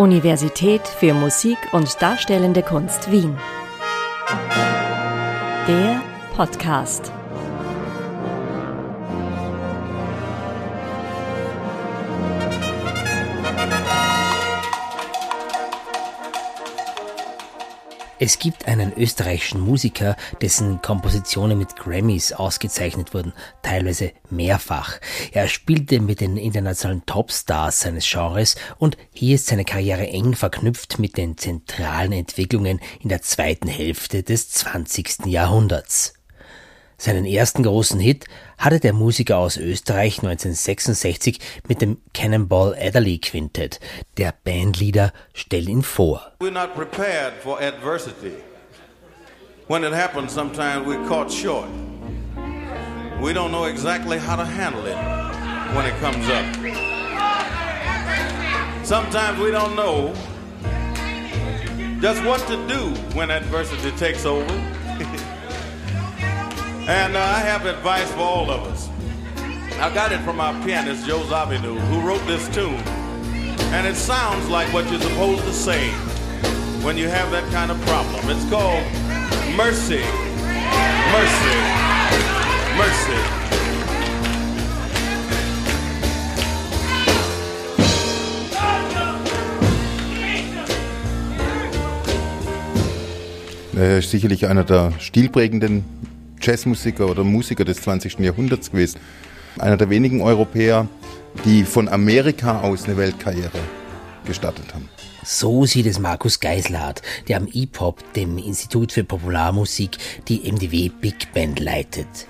Universität für Musik und Darstellende Kunst Wien. Der Podcast. Es gibt einen österreichischen Musiker, dessen Kompositionen mit Grammys ausgezeichnet wurden, teilweise mehrfach. Er spielte mit den internationalen Topstars seines Genres und hier ist seine Karriere eng verknüpft mit den zentralen Entwicklungen in der zweiten Hälfte des 20. Jahrhunderts. Seinen ersten großen Hit hatte der Musiker aus Österreich 1966 mit dem Cannonball Adderley Quintett. Der Bandleader stellt ihn vor. We're not prepared for adversity. When it happens, sometimes we're caught short. We don't know exactly how to handle it when it comes up. Sometimes we don't know just what to do when adversity takes over. And uh, I have advice for all of us. I got it from our pianist, Joe Zawinul, who wrote this tune. And it sounds like what you're supposed to say when you have that kind of problem. It's called mercy, mercy, mercy. Er ist sicherlich einer der stilprägenden Jazzmusiker oder Musiker des 20. Jahrhunderts gewesen. Einer der wenigen Europäer, die von Amerika aus eine Weltkarriere gestartet haben. So sieht es Markus Geislerhardt, der am IPOP, dem Institut für Popularmusik, die MDW Big Band leitet.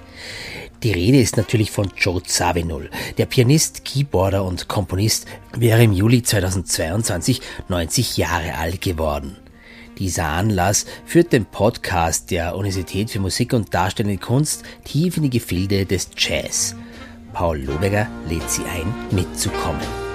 Die Rede ist natürlich von Joe Zawinul. Der Pianist, Keyboarder und Komponist wäre im Juli 2022 90 Jahre alt geworden. Dieser Anlass führt den Podcast der Universität für Musik und Darstellende Kunst tief in die Gefilde des Jazz. Paul Loberger lädt Sie ein, mitzukommen.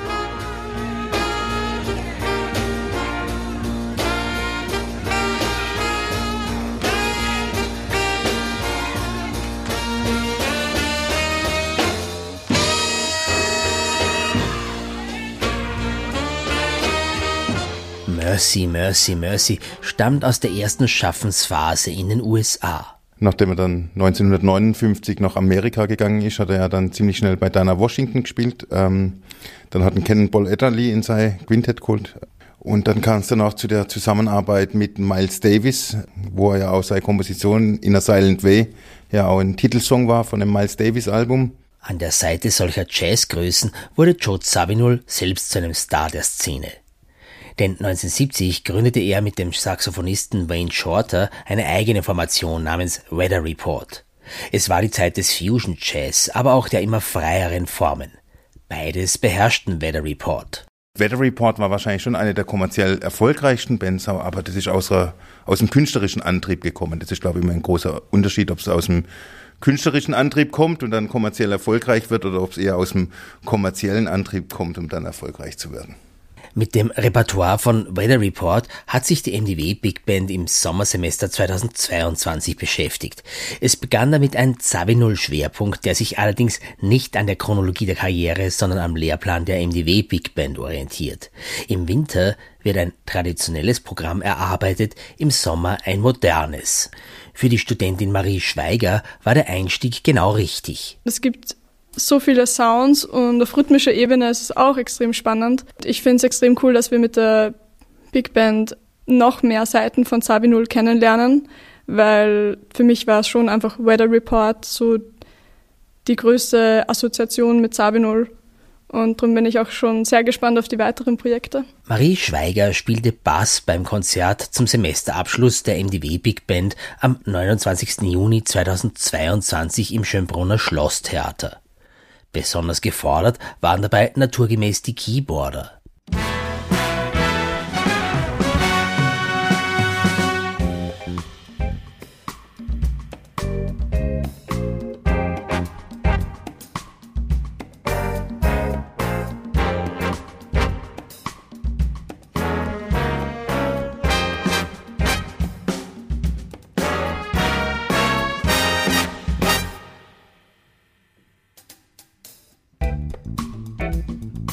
Mercy, Mercy, Mercy stammt aus der ersten Schaffensphase in den USA. Nachdem er dann 1959 nach Amerika gegangen ist, hat er ja dann ziemlich schnell bei Dana Washington gespielt. Ähm, dann hat ein Cannonball Adderley in sein Quintett geholt. Und dann kam es dann auch zu der Zusammenarbeit mit Miles Davis, wo er ja auch seine Komposition In a Silent Way ja auch ein Titelsong war von dem Miles Davis Album. An der Seite solcher Jazzgrößen wurde Joe Zawinul selbst zu einem Star der Szene. Denn 1970 gründete er mit dem Saxophonisten Wayne Shorter eine eigene Formation namens Weather Report. Es war die Zeit des Fusion Jazz, aber auch der immer freieren Formen. Beides beherrschten Weather Report. Weather Report war wahrscheinlich schon eine der kommerziell erfolgreichsten Bands, aber das ist aus, aus dem künstlerischen Antrieb gekommen. Das ist, glaube ich, immer ein großer Unterschied, ob es aus dem künstlerischen Antrieb kommt und dann kommerziell erfolgreich wird oder ob es eher aus dem kommerziellen Antrieb kommt, um dann erfolgreich zu werden. Mit dem Repertoire von Weather Report hat sich die MDW Big Band im Sommersemester 2022 beschäftigt. Es begann damit ein Zavinul Schwerpunkt, der sich allerdings nicht an der Chronologie der Karriere, sondern am Lehrplan der MDW Big Band orientiert. Im Winter wird ein traditionelles Programm erarbeitet, im Sommer ein modernes. Für die Studentin Marie Schweiger war der Einstieg genau richtig. Es gibt so viele Sounds und auf rhythmischer Ebene ist es auch extrem spannend. Ich finde es extrem cool, dass wir mit der Big Band noch mehr Seiten von Sabinul kennenlernen, weil für mich war es schon einfach Weather Report so die größte Assoziation mit Sabinul. Und darum bin ich auch schon sehr gespannt auf die weiteren Projekte. Marie Schweiger spielte Bass beim Konzert zum Semesterabschluss der MDW Big Band am 29. Juni 2022 im Schönbrunner Schlosstheater. Besonders gefordert waren dabei naturgemäß die Keyboarder. time.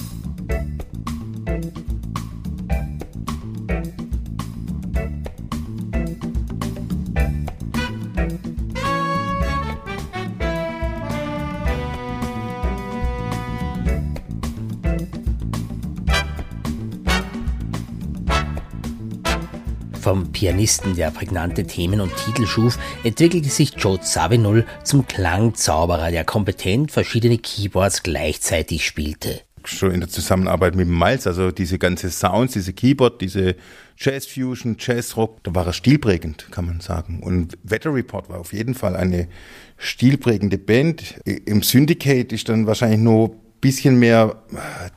Pianisten, der prägnante Themen und Titel schuf, entwickelte sich Joe Zawinul zum Klangzauberer, der kompetent verschiedene Keyboards gleichzeitig spielte schon in der Zusammenarbeit mit Miles, also diese ganze Sounds, diese Keyboard, diese Jazz Fusion, Jazz Rock, da war er stilprägend, kann man sagen. Und Weather Report war auf jeden Fall eine stilprägende Band. Im Syndicate ist dann wahrscheinlich nur ein bisschen mehr,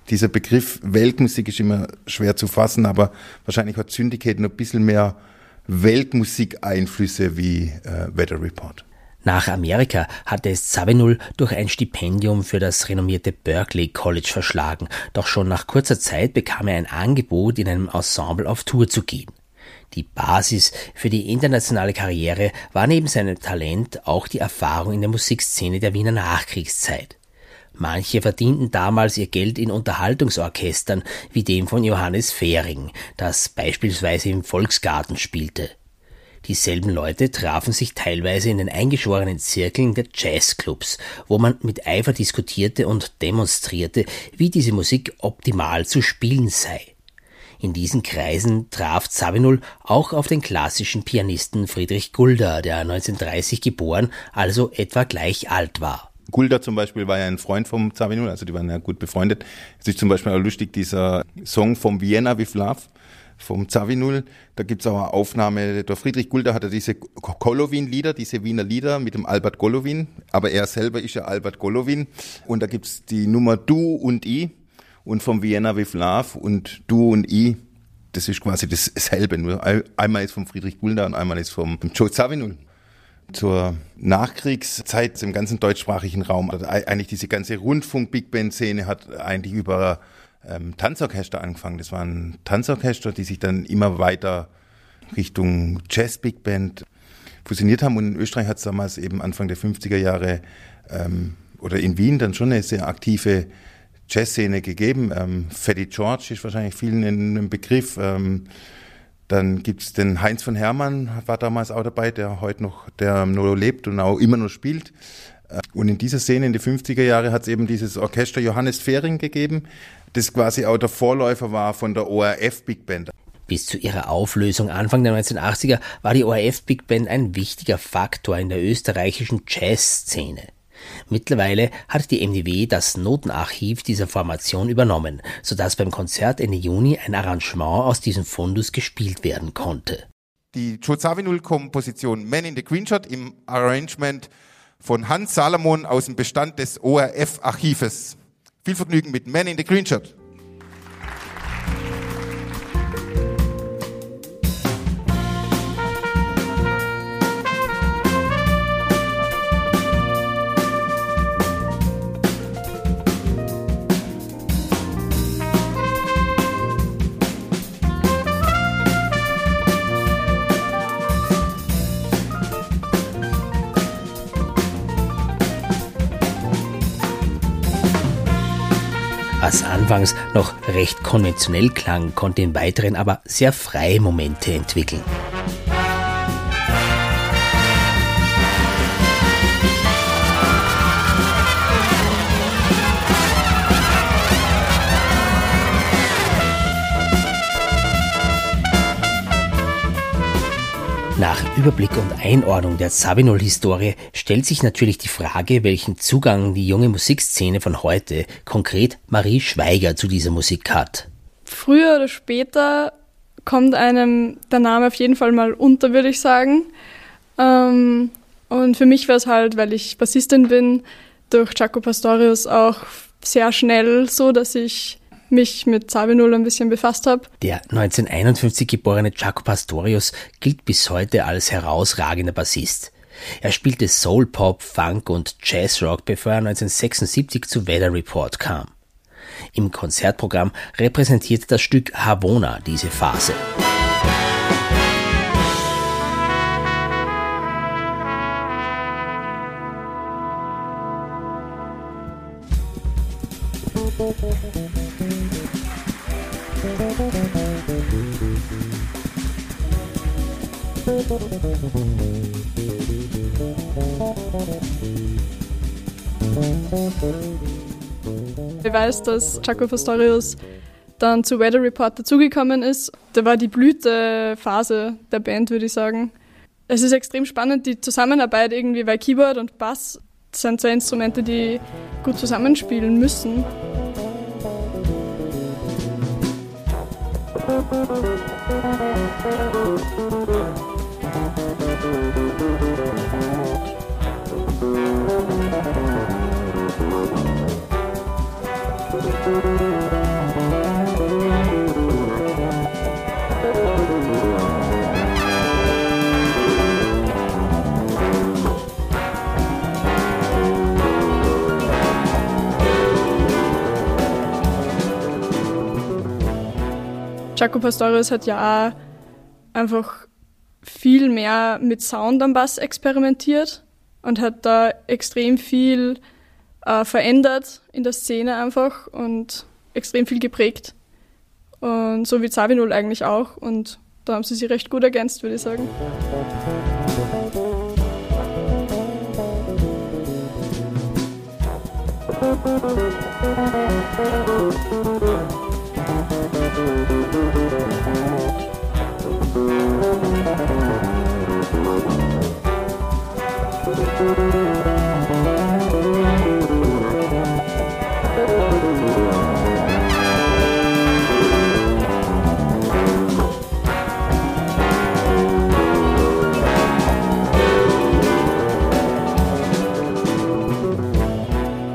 dieser Begriff Weltmusik ist immer schwer zu fassen, aber wahrscheinlich hat Syndicate noch ein bisschen mehr Weltmusik-Einflüsse wie äh, Weather Report. Nach Amerika hatte es Zawinul durch ein Stipendium für das renommierte Berkeley College verschlagen, doch schon nach kurzer Zeit bekam er ein Angebot, in einem Ensemble auf Tour zu gehen. Die Basis für die internationale Karriere war neben seinem Talent auch die Erfahrung in der Musikszene der Wiener Nachkriegszeit. Manche verdienten damals ihr Geld in Unterhaltungsorchestern wie dem von Johannes Fehring, das beispielsweise im Volksgarten spielte. Dieselben Leute trafen sich teilweise in den eingeschworenen Zirkeln der Jazzclubs, wo man mit Eifer diskutierte und demonstrierte, wie diese Musik optimal zu spielen sei. In diesen Kreisen traf Zawinul auch auf den klassischen Pianisten Friedrich Gulda, der 1930 geboren, also etwa gleich alt war. Gulda zum Beispiel war ja ein Freund vom Zawinul, also die waren ja gut befreundet. Es ist zum Beispiel auch lustig, dieser Song vom Vienna with Love, vom Zavinul. Da gibt's auch eine Aufnahme, der Friedrich Gulda hatte diese Golovin-Lieder, diese Wiener Lieder mit dem Albert Golovin, aber er selber ist ja Albert Golovin. Und da gibt's die Nummer Du und I und vom Vienna with Love und Du und I. Das ist quasi dasselbe, nur einmal ist vom Friedrich Gulda und einmal ist vom Joe Zawinul zur Nachkriegszeit im ganzen deutschsprachigen Raum. Also eigentlich diese ganze Rundfunk-Big Band-Szene hat eigentlich über ähm, Tanzorchester angefangen. Das waren Tanzorchester, die sich dann immer weiter Richtung Jazz Big Band fusioniert haben. Und in Österreich hat es damals eben Anfang der 50er Jahre ähm, oder in Wien dann schon eine sehr aktive Jazzszene gegeben. Ähm, Fatty George ist wahrscheinlich vielen in einem Begriff. Ähm, dann gibt's den Heinz von Hermann, war damals auch dabei, der heute noch, der nur lebt und auch immer noch spielt. Äh, und in dieser Szene in den 50er Jahre hat es eben dieses Orchester Johannes Fehring gegeben, das quasi auch der Vorläufer war von der ORF Big Band. Bis zu ihrer Auflösung Anfang der 1980er war die ORF Big Band ein wichtiger Faktor in der österreichischen Jazzszene. Mittlerweile hat die MDW das Notenarchiv dieser Formation übernommen, sodass beim Konzert Ende Juni ein Arrangement aus diesem Fundus gespielt werden konnte. Die Joe Zawinul-Komposition Man in the Green Shot im Arrangement von Hans Salomon aus dem Bestand des ORF-Archives. Viel Vergnügen mit Man in the Green Shirt. Was anfangs noch recht konventionell klang, konnte im Weiteren aber sehr freie Momente entwickeln. Nach Überblick und Einordnung der Sabinol-Historie stellt sich natürlich die Frage, welchen Zugang die junge Musikszene von heute, konkret Marie Schweiger, zu dieser Musik hat. Früher oder später kommt einem der Name auf jeden Fall mal unter, würde ich sagen. Ähm, und für mich war es halt, weil ich Bassistin bin, durch Jaco Pastorius auch sehr schnell so, dass ich mich mit Sabinul ein bisschen befasst habe. Der 1951 geborene Jaco Pastorius gilt bis heute als herausragender Bassist. Er spielte Soul Pop, Funk und Jazzrock, bevor er 1976 zu Weather Report kam. Im Konzertprogramm repräsentiert das Stück Havona diese Phase. Ich weiß, dass Jaco Pastorius dann zu Weather Report dazugekommen ist. Da war die Blütephase der Band, würde ich sagen. Es ist extrem spannend, die Zusammenarbeit irgendwie, weil Keyboard und Bass sind zwei Instrumente, die gut zusammenspielen müssen. Jaco Pastorius hat ja auch einfach viel mehr mit Sound am Bass experimentiert und hat da extrem viel äh, verändert in der Szene einfach und extrem viel geprägt. Und so wie Zavinul eigentlich auch. Und da haben sie sich recht gut ergänzt, würde ich sagen.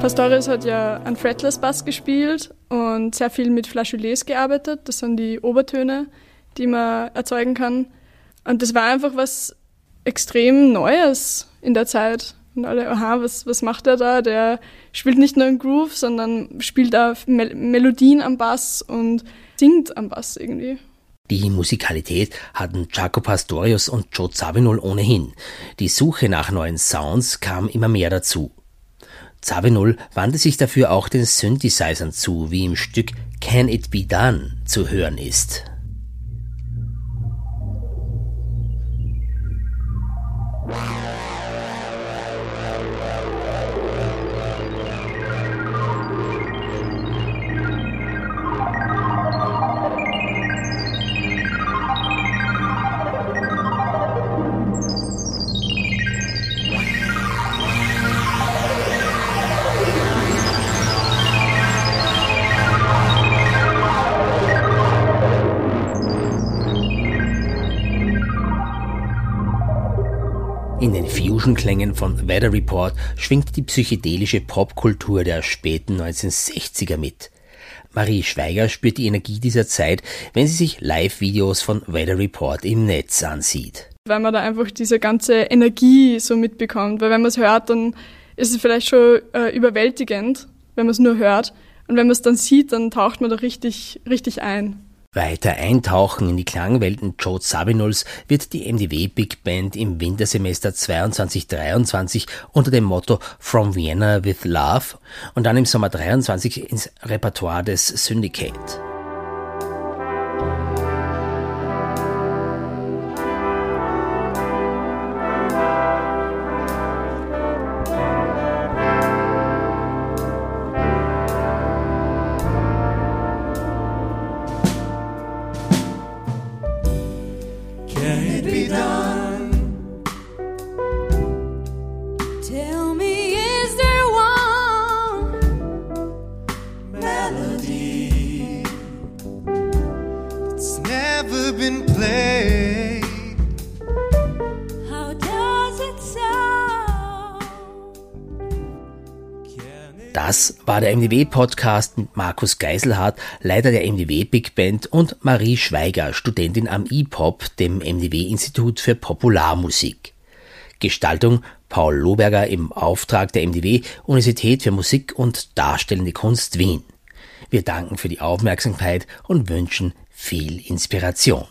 Pastorius hat ja einen Fretless Bass gespielt und sehr viel mit Flageolets gearbeitet. Das sind die Obertöne, die man erzeugen kann. Und das war einfach was extrem Neues in der Zeit. Und alle, aha, was, was macht er da? Der spielt nicht nur einen Groove, sondern spielt auch Mel Melodien am Bass und singt am Bass irgendwie. Die Musikalität hatten Jaco Pastorius und Joe Zawinul ohnehin. Die Suche nach neuen Sounds kam immer mehr dazu. Zawinul wandte sich dafür auch den Synthesizern zu, wie im Stück Can It Be Done zu hören ist. In den Fusion-Klängen von Weather Report schwingt die psychedelische Popkultur der späten 1960er mit. Marie Schweiger spürt die Energie dieser Zeit, wenn sie sich Live-Videos von Weather Report im Netz ansieht. Weil man da einfach diese ganze Energie so mitbekommt. Weil wenn man es hört, dann ist es vielleicht schon äh, überwältigend, wenn man es nur hört. Und wenn man es dann sieht, dann taucht man da richtig, richtig ein. Weiter eintauchen in die Klangwelten Joe Sabinuls wird die MDW Big Band im Wintersemester 22-23 unter dem Motto From Vienna with Love und dann im Sommer 23 ins Repertoire des Syndicate. Das war der MDW-Podcast mit Markus Geiselhardt, Leiter der MDW Big Band und Marie Schweiger, Studentin am IPOP, dem MDW-Institut für Popularmusik. Gestaltung Paul Lohberger im Auftrag der MDW Universität für Musik und Darstellende Kunst Wien. Wir danken für die Aufmerksamkeit und wünschen viel Inspiration.